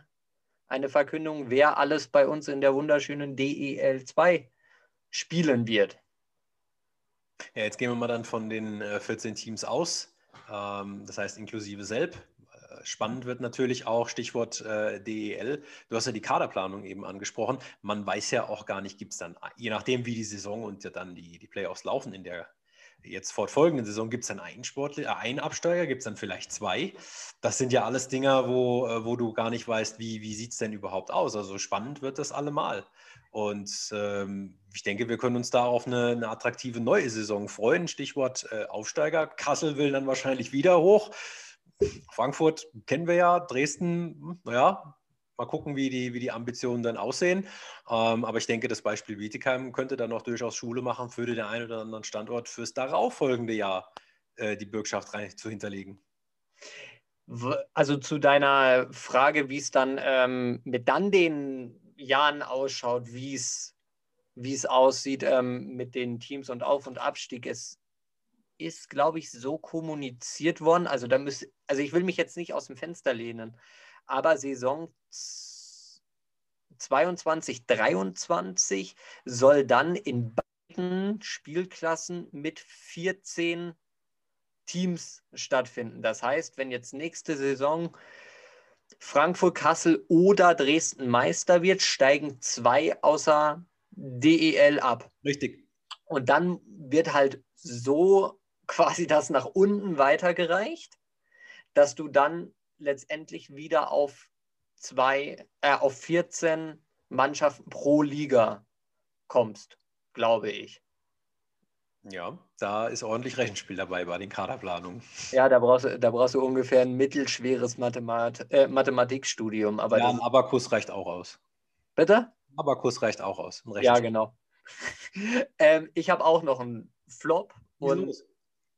eine Verkündung, wer alles bei uns in der wunderschönen DEL 2 spielen wird. Ja, jetzt gehen wir mal dann von den 14 äh, Teams aus, ähm, das heißt inklusive Selb. spannend wird natürlich auch Stichwort äh, DEL. Du hast ja die Kaderplanung eben angesprochen. Man weiß ja auch gar nicht, gibt es dann, je nachdem wie die Saison und dann die, die Playoffs laufen in der jetzt fortfolgenden Saison, gibt es dann einen Sportler, äh, einen Absteiger, gibt es dann vielleicht zwei. Das sind ja alles Dinge, wo, äh, wo du gar nicht weißt, wie, wie sieht es denn überhaupt aus. Also spannend wird das allemal. Und ähm, ich denke, wir können uns da auf eine, eine attraktive neue Saison freuen. Stichwort äh, Aufsteiger. Kassel will dann wahrscheinlich wieder hoch. Frankfurt kennen wir ja, Dresden, naja, mal gucken, wie die, wie die Ambitionen dann aussehen. Ähm, aber ich denke, das Beispiel Bietigheim könnte dann auch durchaus Schule machen für den einen oder anderen Standort fürs darauffolgende Jahr äh, die Bürgschaft rein zu hinterlegen. Also zu deiner Frage, wie es dann ähm, mit dann den Jahren ausschaut, wie es wie es aussieht ähm, mit den Teams und Auf- und Abstieg. Es ist, glaube ich, so kommuniziert worden. Also, da müß, also ich will mich jetzt nicht aus dem Fenster lehnen, aber Saison 22, 23 soll dann in beiden Spielklassen mit 14 Teams stattfinden. Das heißt, wenn jetzt nächste Saison Frankfurt, Kassel oder Dresden Meister wird, steigen zwei außer DEL ab. Richtig. Und dann wird halt so quasi das nach unten weitergereicht, dass du dann letztendlich wieder auf zwei, äh, auf 14 Mannschaften pro Liga kommst, glaube ich. Ja, da ist ordentlich Rechenspiel dabei bei den Kaderplanungen. Ja, da brauchst, du, da brauchst du ungefähr ein mittelschweres Mathemat äh, Mathematikstudium. Aber ja, ein Abakus reicht auch aus. Bitte? Abakus reicht auch aus. Ja, genau. *laughs* ähm, ich habe auch noch einen Flop. Und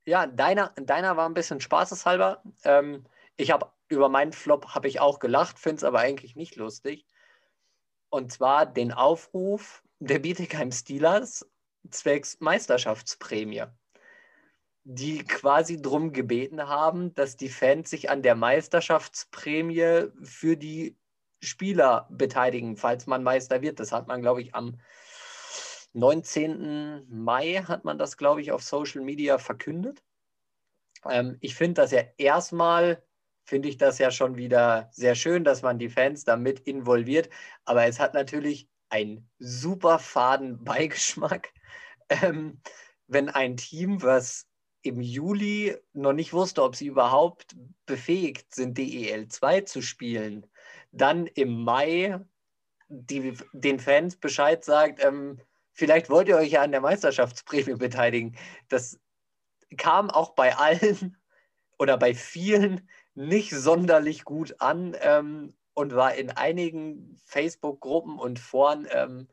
ja, deiner, deiner war ein bisschen spaßeshalber. Ähm, ich habe über meinen Flop habe ich auch gelacht, finde es aber eigentlich nicht lustig. Und zwar den Aufruf der Bietigheim Steelers zwecks Meisterschaftsprämie, die quasi darum gebeten haben, dass die Fans sich an der Meisterschaftsprämie für die Spieler beteiligen, falls man Meister wird. Das hat man, glaube ich, am 19. Mai hat man das, glaube ich, auf Social Media verkündet. Ähm, ich finde das ja erstmal, finde ich das ja schon wieder sehr schön, dass man die Fans damit involviert. Aber es hat natürlich einen super faden Beigeschmack, ähm, wenn ein Team, was im Juli noch nicht wusste, ob sie überhaupt befähigt sind, DEL 2 zu spielen, dann im Mai die, den Fans Bescheid sagt, ähm, vielleicht wollt ihr euch ja an der Meisterschaftsprämie beteiligen. Das kam auch bei allen *laughs* oder bei vielen nicht sonderlich gut an ähm, und war in einigen Facebook-Gruppen und Foren ähm,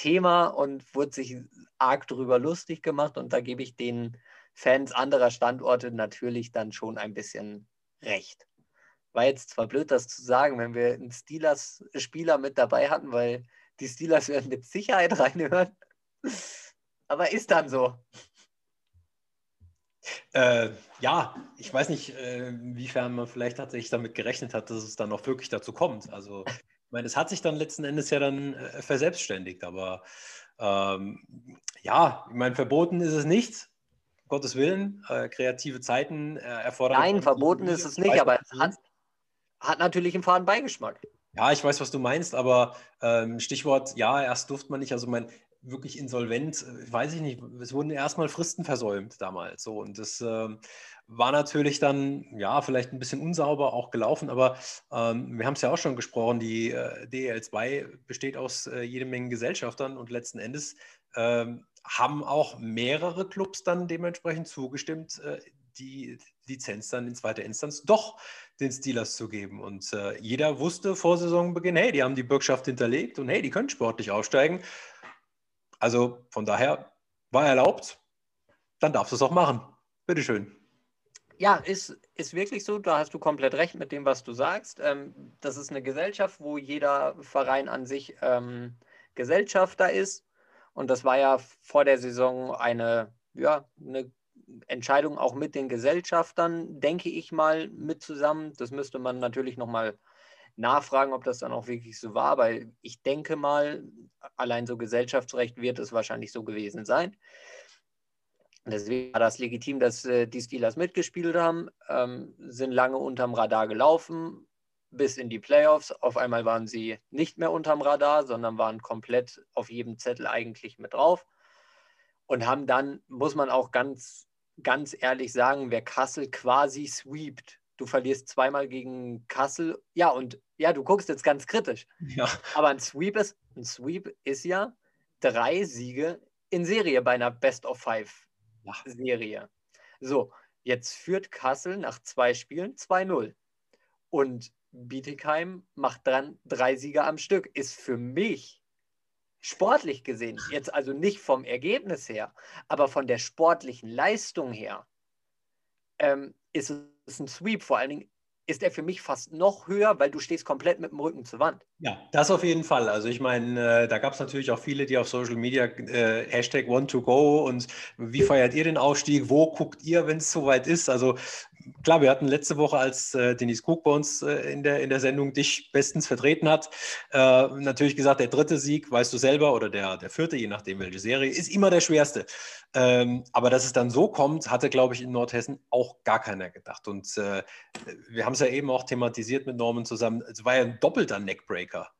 Thema und wurde sich arg darüber lustig gemacht. Und da gebe ich den Fans anderer Standorte natürlich dann schon ein bisschen recht. War jetzt zwar blöd, das zu sagen, wenn wir einen Steelers-Spieler mit dabei hatten, weil die Steelers werden mit Sicherheit *laughs* reinhören. Aber ist dann so. Äh, ja, ich weiß nicht, äh, inwiefern man vielleicht tatsächlich damit gerechnet hat, dass es dann auch wirklich dazu kommt. Also, ich meine, es hat sich dann letzten Endes ja dann äh, verselbstständigt, aber ähm, ja, ich meine, verboten ist es nicht. Gottes Willen, äh, kreative Zeiten äh, erfordern. Nein, verboten ist es nicht, aber es hat, hat natürlich einen faden Beigeschmack. Ja, ich weiß, was du meinst, aber ähm, Stichwort, ja, erst durfte man nicht, also mein, wirklich insolvent, äh, weiß ich nicht, es wurden erstmal Fristen versäumt damals. So, und das äh, war natürlich dann, ja, vielleicht ein bisschen unsauber auch gelaufen, aber ähm, wir haben es ja auch schon gesprochen, die äh, DEL2 besteht aus äh, jede Menge Gesellschaftern und letzten Endes ähm, haben auch mehrere Clubs dann dementsprechend zugestimmt, äh, die Lizenz dann in zweiter Instanz doch den Steelers zu geben. Und äh, jeder wusste vor Saisonbeginn, hey, die haben die Bürgschaft hinterlegt und hey, die können sportlich aufsteigen. Also von daher war erlaubt, dann darfst du es auch machen. Bitteschön. Ja, ist, ist wirklich so. Da hast du komplett recht mit dem, was du sagst. Ähm, das ist eine Gesellschaft, wo jeder Verein an sich ähm, Gesellschafter ist. Und das war ja vor der Saison eine, ja, eine Entscheidung auch mit den Gesellschaftern, denke ich mal, mit zusammen. Das müsste man natürlich nochmal nachfragen, ob das dann auch wirklich so war, weil ich denke mal, allein so Gesellschaftsrecht wird es wahrscheinlich so gewesen sein. Deswegen war das legitim, dass äh, die Steelers mitgespielt haben, ähm, sind lange unterm Radar gelaufen, bis in die Playoffs. Auf einmal waren sie nicht mehr unterm Radar, sondern waren komplett auf jedem Zettel eigentlich mit drauf und haben dann, muss man auch ganz, ganz ehrlich sagen, wer Kassel quasi sweept. Du verlierst zweimal gegen Kassel. Ja, und ja, du guckst jetzt ganz kritisch. Ja. Aber ein Sweep ist, ein Sweep ist ja drei Siege in Serie bei einer Best of Five. Serie. So, jetzt führt Kassel nach zwei Spielen 2-0. Und Bietigheim macht dann drei Siege am Stück. Ist für mich sportlich gesehen, jetzt also nicht vom Ergebnis her, aber von der sportlichen Leistung her, ähm, ist es ein Sweep. Vor allen Dingen ist er für mich fast noch höher, weil du stehst komplett mit dem Rücken zur Wand. Ja, das auf jeden Fall. Also ich meine, äh, da gab es natürlich auch viele, die auf Social Media äh, Hashtag Want2Go und wie feiert ihr den Ausstieg? Wo guckt ihr, wenn es soweit ist? Also klar, wir hatten letzte Woche, als äh, Denise Cook bei uns äh, in, der, in der Sendung dich bestens vertreten hat, äh, natürlich gesagt, der dritte Sieg, weißt du selber, oder der, der vierte, je nachdem welche Serie, ist immer der schwerste. Ähm, aber dass es dann so kommt, hatte, glaube ich, in Nordhessen auch gar keiner gedacht. Und äh, wir haben es ja eben auch thematisiert mit Norman zusammen. Es war ja ein doppelter Neckbreaker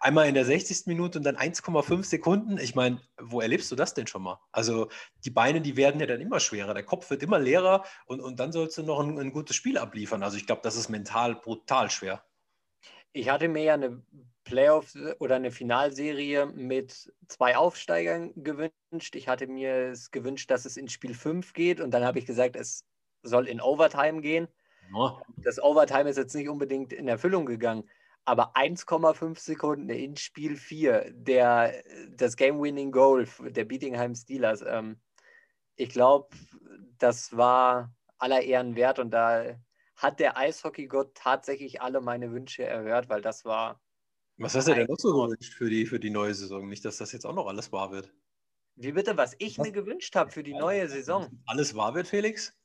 einmal in der 60. Minute und dann 1,5 Sekunden. Ich meine, wo erlebst du das denn schon mal? Also die Beine, die werden ja dann immer schwerer, der Kopf wird immer leerer und, und dann sollst du noch ein, ein gutes Spiel abliefern. Also ich glaube, das ist mental brutal schwer. Ich hatte mir ja eine Playoff- oder eine Finalserie mit zwei Aufsteigern gewünscht. Ich hatte mir es gewünscht, dass es in Spiel 5 geht und dann habe ich gesagt, es soll in Overtime gehen. Oh. Das Overtime ist jetzt nicht unbedingt in Erfüllung gegangen aber 1,5 Sekunden in Spiel 4, der, das Game-Winning Goal der Beatingheim Steelers. Ähm, ich glaube, das war aller Ehren wert und da hat der Eishockeygott tatsächlich alle meine Wünsche erhört, weil das war. Was hast du denn noch so gewünscht für die, für die neue Saison? Nicht, dass das jetzt auch noch alles wahr wird. Wie bitte, was ich was? mir gewünscht habe für die neue Saison? Alles wahr wird, Felix?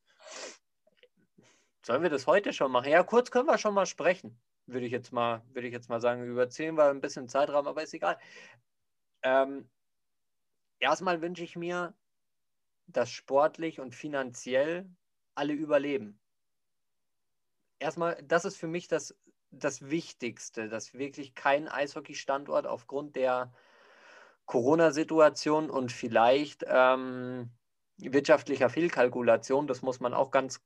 Sollen wir das heute schon machen? Ja, kurz können wir schon mal sprechen würde ich jetzt mal, würde ich jetzt mal sagen, überziehen wir ein bisschen Zeitraum, aber ist egal. Ähm, erstmal wünsche ich mir, dass sportlich und finanziell alle überleben. Erstmal, das ist für mich das, das Wichtigste, dass wirklich kein Eishockey-Standort aufgrund der Corona-Situation und vielleicht ähm, wirtschaftlicher Fehlkalkulation, das muss man auch ganz,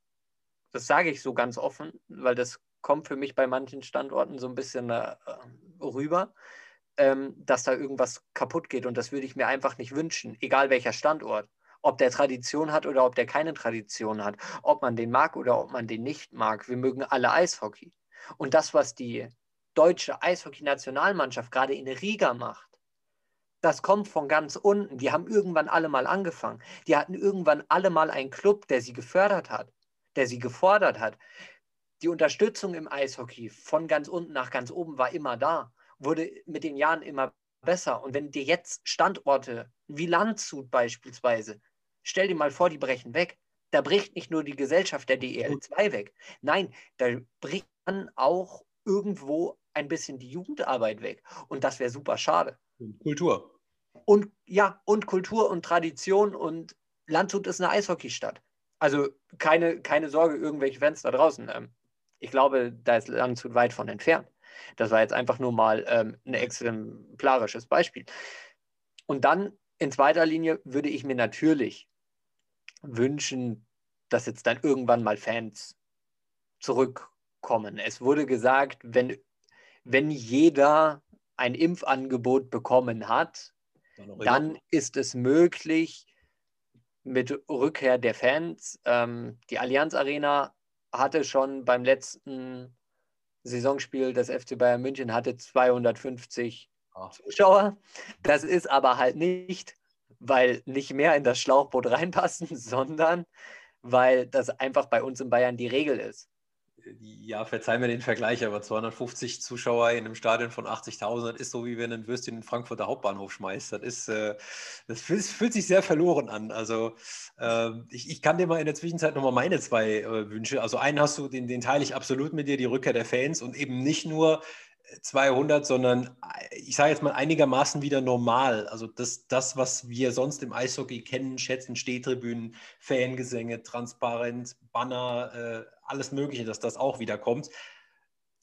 das sage ich so ganz offen, weil das kommt für mich bei manchen Standorten so ein bisschen äh, rüber, ähm, dass da irgendwas kaputt geht. Und das würde ich mir einfach nicht wünschen, egal welcher Standort. Ob der Tradition hat oder ob der keine Tradition hat. Ob man den mag oder ob man den nicht mag. Wir mögen alle Eishockey. Und das, was die deutsche Eishockey-Nationalmannschaft gerade in Riga macht, das kommt von ganz unten. Die haben irgendwann alle mal angefangen. Die hatten irgendwann alle mal einen Club, der sie gefördert hat, der sie gefordert hat die Unterstützung im Eishockey von ganz unten nach ganz oben war immer da, wurde mit den Jahren immer besser. Und wenn dir jetzt Standorte wie Landshut beispielsweise, stell dir mal vor, die brechen weg. Da bricht nicht nur die Gesellschaft der DEL2 weg. Nein, da bricht dann auch irgendwo ein bisschen die Jugendarbeit weg. Und das wäre super schade. Und Kultur. Und ja, und Kultur und Tradition und Landshut ist eine Eishockeystadt. Also keine, keine Sorge, irgendwelche Fans da draußen. Ähm, ich glaube, da ist Landshut weit von entfernt. Das war jetzt einfach nur mal ähm, ein exemplarisches Beispiel. Und dann in zweiter Linie würde ich mir natürlich wünschen, dass jetzt dann irgendwann mal Fans zurückkommen. Es wurde gesagt, wenn, wenn jeder ein Impfangebot bekommen hat, dann ist es möglich, mit Rückkehr der Fans. Ähm, die Allianz Arena hatte schon beim letzten Saisonspiel des FC Bayern München hatte 250 oh. Zuschauer. Das ist aber halt nicht, weil nicht mehr in das Schlauchboot reinpassen, *laughs* sondern weil das einfach bei uns in Bayern die Regel ist ja, verzeih mir den Vergleich, aber 250 Zuschauer in einem Stadion von 80.000, das ist so, wie wenn ein Würstchen in den Frankfurter Hauptbahnhof schmeißt. Das, ist, äh, das fühlt, sich sehr verloren an. Also äh, ich, ich, kann dir mal in der Zwischenzeit nochmal meine zwei äh, Wünsche. Also einen hast du, den, den teile ich absolut mit dir, die Rückkehr der Fans und eben nicht nur 200, sondern ich sage jetzt mal einigermaßen wieder normal. Also das, das, was wir sonst im Eishockey kennen, schätzen, Stehtribünen, Fangesänge, Transparenz, Banner, äh, alles Mögliche, dass das auch wieder kommt.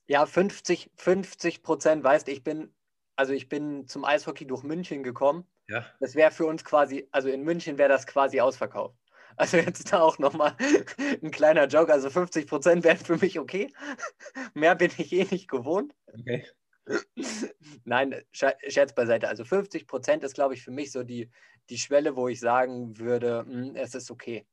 Ja, 50, 50 Prozent, weißt ich bin, also ich bin zum Eishockey durch München gekommen. Ja. Das wäre für uns quasi, also in München wäre das quasi ausverkauft. Also jetzt da auch nochmal *laughs* ein kleiner Joke. Also 50 Prozent wären für mich okay. *laughs* Mehr bin ich eh nicht gewohnt. Okay. *laughs* Nein, Scherz beiseite. Also 50 Prozent ist, glaube ich, für mich so die, die Schwelle, wo ich sagen würde, hm, es ist okay.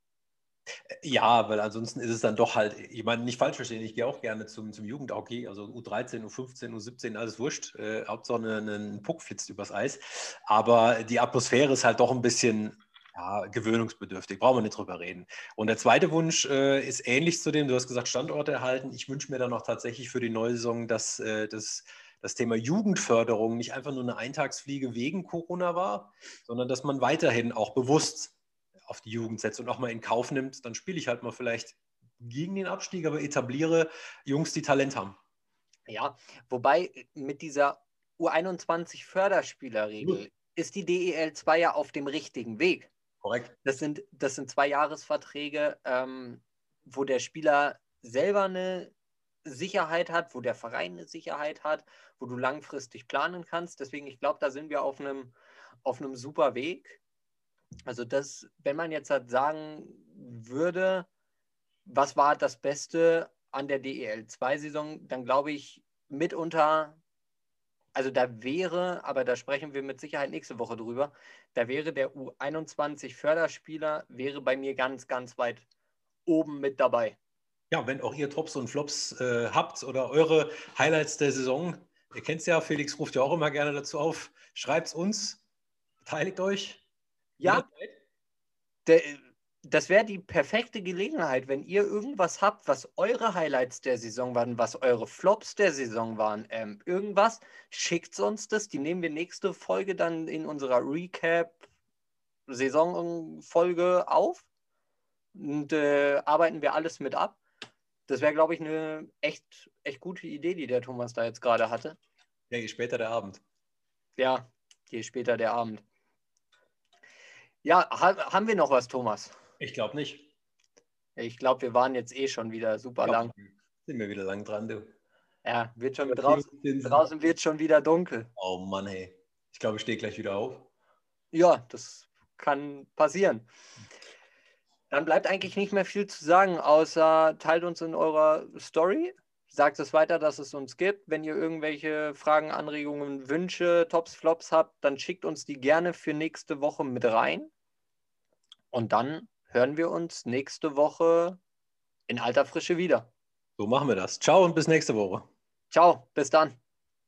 Ja, weil ansonsten ist es dann doch halt, ich meine, nicht falsch verstehen, ich gehe auch gerne zum, zum Jugendhockey, also U13, U15, U17, alles wurscht. Äh, Hauptsache ein Puck flitzt übers Eis. Aber die Atmosphäre ist halt doch ein bisschen ja, gewöhnungsbedürftig, brauchen wir nicht drüber reden. Und der zweite Wunsch äh, ist ähnlich zu dem, du hast gesagt, Standorte erhalten. Ich wünsche mir dann noch tatsächlich für die neue Saison, dass äh, das, das Thema Jugendförderung nicht einfach nur eine Eintagsfliege wegen Corona war, sondern dass man weiterhin auch bewusst auf die Jugend setzt und auch mal in Kauf nimmt. Dann spiele ich halt mal vielleicht gegen den Abstieg, aber etabliere Jungs, die Talent haben. Ja, wobei mit dieser U21-Förderspielerregel ist die DEL 2 ja auf dem richtigen Weg. Korrekt. Das sind, das sind zwei Jahresverträge, ähm, wo der Spieler selber eine Sicherheit hat, wo der Verein eine Sicherheit hat, wo du langfristig planen kannst. Deswegen, ich glaube, da sind wir auf einem, auf einem super Weg. Also das, wenn man jetzt halt sagen würde, was war das Beste an der DEL 2-Saison, dann glaube ich mitunter also da wäre, aber da sprechen wir mit Sicherheit nächste Woche drüber, da wäre der U21 Förderspieler, wäre bei mir ganz, ganz weit oben mit dabei. Ja, wenn auch ihr Tops und Flops äh, habt oder eure Highlights der Saison, ihr kennt es ja, Felix ruft ja auch immer gerne dazu auf, schreibt es uns, beteiligt euch. Ja, der, das wäre die perfekte Gelegenheit, wenn ihr irgendwas habt, was eure Highlights der Saison waren, was eure Flops der Saison waren, ähm, irgendwas, schickt uns das. Die nehmen wir nächste Folge dann in unserer Recap-Saisonfolge auf und äh, arbeiten wir alles mit ab. Das wäre, glaube ich, eine echt, echt gute Idee, die der Thomas da jetzt gerade hatte. Ja, je später der Abend. Ja, je später der Abend. Ja, haben wir noch was, Thomas? Ich glaube nicht. Ich glaube, wir waren jetzt eh schon wieder super lang. Sind wir wieder lang dran, du. Ja, wird schon draußen, draußen wird schon wieder dunkel. Oh Mann, hey. Ich glaube, ich stehe gleich wieder auf. Ja, das kann passieren. Dann bleibt eigentlich nicht mehr viel zu sagen, außer teilt uns in eurer Story. Sagt es weiter, dass es uns gibt. Wenn ihr irgendwelche Fragen, Anregungen, Wünsche, Tops, Flops habt, dann schickt uns die gerne für nächste Woche mit rein. Und dann hören wir uns nächste Woche in alter Frische wieder. So machen wir das. Ciao und bis nächste Woche. Ciao, bis dann.